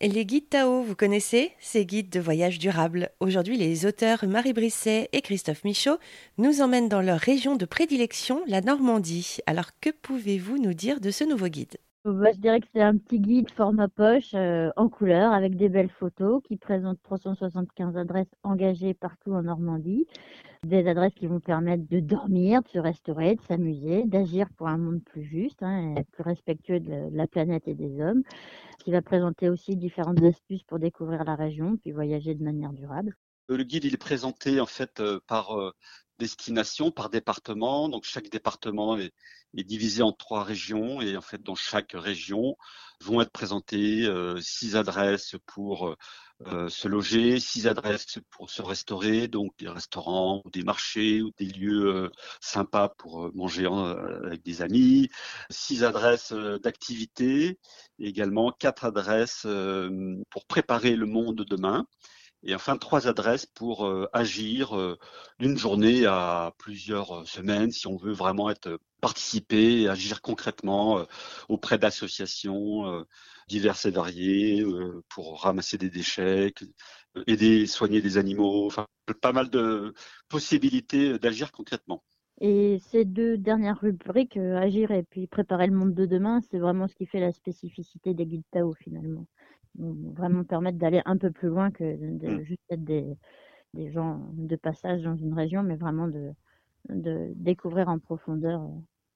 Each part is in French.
Les guides Tao, vous connaissez Ces guides de voyage durable. Aujourd'hui, les auteurs Marie Brisset et Christophe Michaud nous emmènent dans leur région de prédilection, la Normandie. Alors, que pouvez-vous nous dire de ce nouveau guide? Bah, je dirais que c'est un petit guide format poche euh, en couleur avec des belles photos qui présente 375 adresses engagées partout en Normandie. Des adresses qui vont permettre de dormir, de se restaurer, de s'amuser, d'agir pour un monde plus juste, hein, plus respectueux de la planète et des hommes. Qui va présenter aussi différentes astuces pour découvrir la région puis voyager de manière durable. Le guide, il est présenté en fait euh, par euh, destination, par département. Donc chaque département est, est, divisé en trois régions et en fait dans chaque région vont être présentées euh, six adresses pour euh, se loger, six adresses pour se restaurer, donc des restaurants, des marchés ou des lieux euh, sympas pour manger avec des amis, six adresses d'activités, également quatre adresses pour préparer le monde de demain. Et enfin, trois adresses pour euh, agir euh, d'une journée à plusieurs euh, semaines si on veut vraiment être participer et agir concrètement auprès d'associations diverses et variées pour ramasser des déchets, aider, soigner des animaux, enfin pas mal de possibilités d'agir concrètement. Et ces deux dernières rubriques, agir et puis préparer le monde de demain, c'est vraiment ce qui fait la spécificité des guides Tao finalement vraiment permettre d'aller un peu plus loin que de, mmh. juste être des, des, gens de passage dans une région, mais vraiment de, de découvrir en profondeur euh,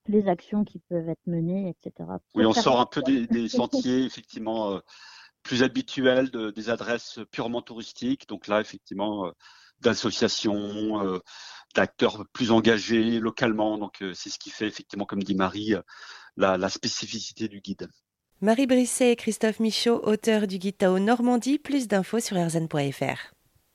les actions qui peuvent être menées, etc. Oui, on sort un peu des, des sentiers, effectivement, euh, plus habituels, de, des adresses purement touristiques. Donc là, effectivement, euh, d'associations, d'acteurs plus engagés localement. Donc c'est ce qui fait, effectivement, comme dit Marie, la, la spécificité du guide. Marie Brisset et Christophe Michaud, auteurs du guide Tao Normandie. Plus d'infos sur rzn.fr.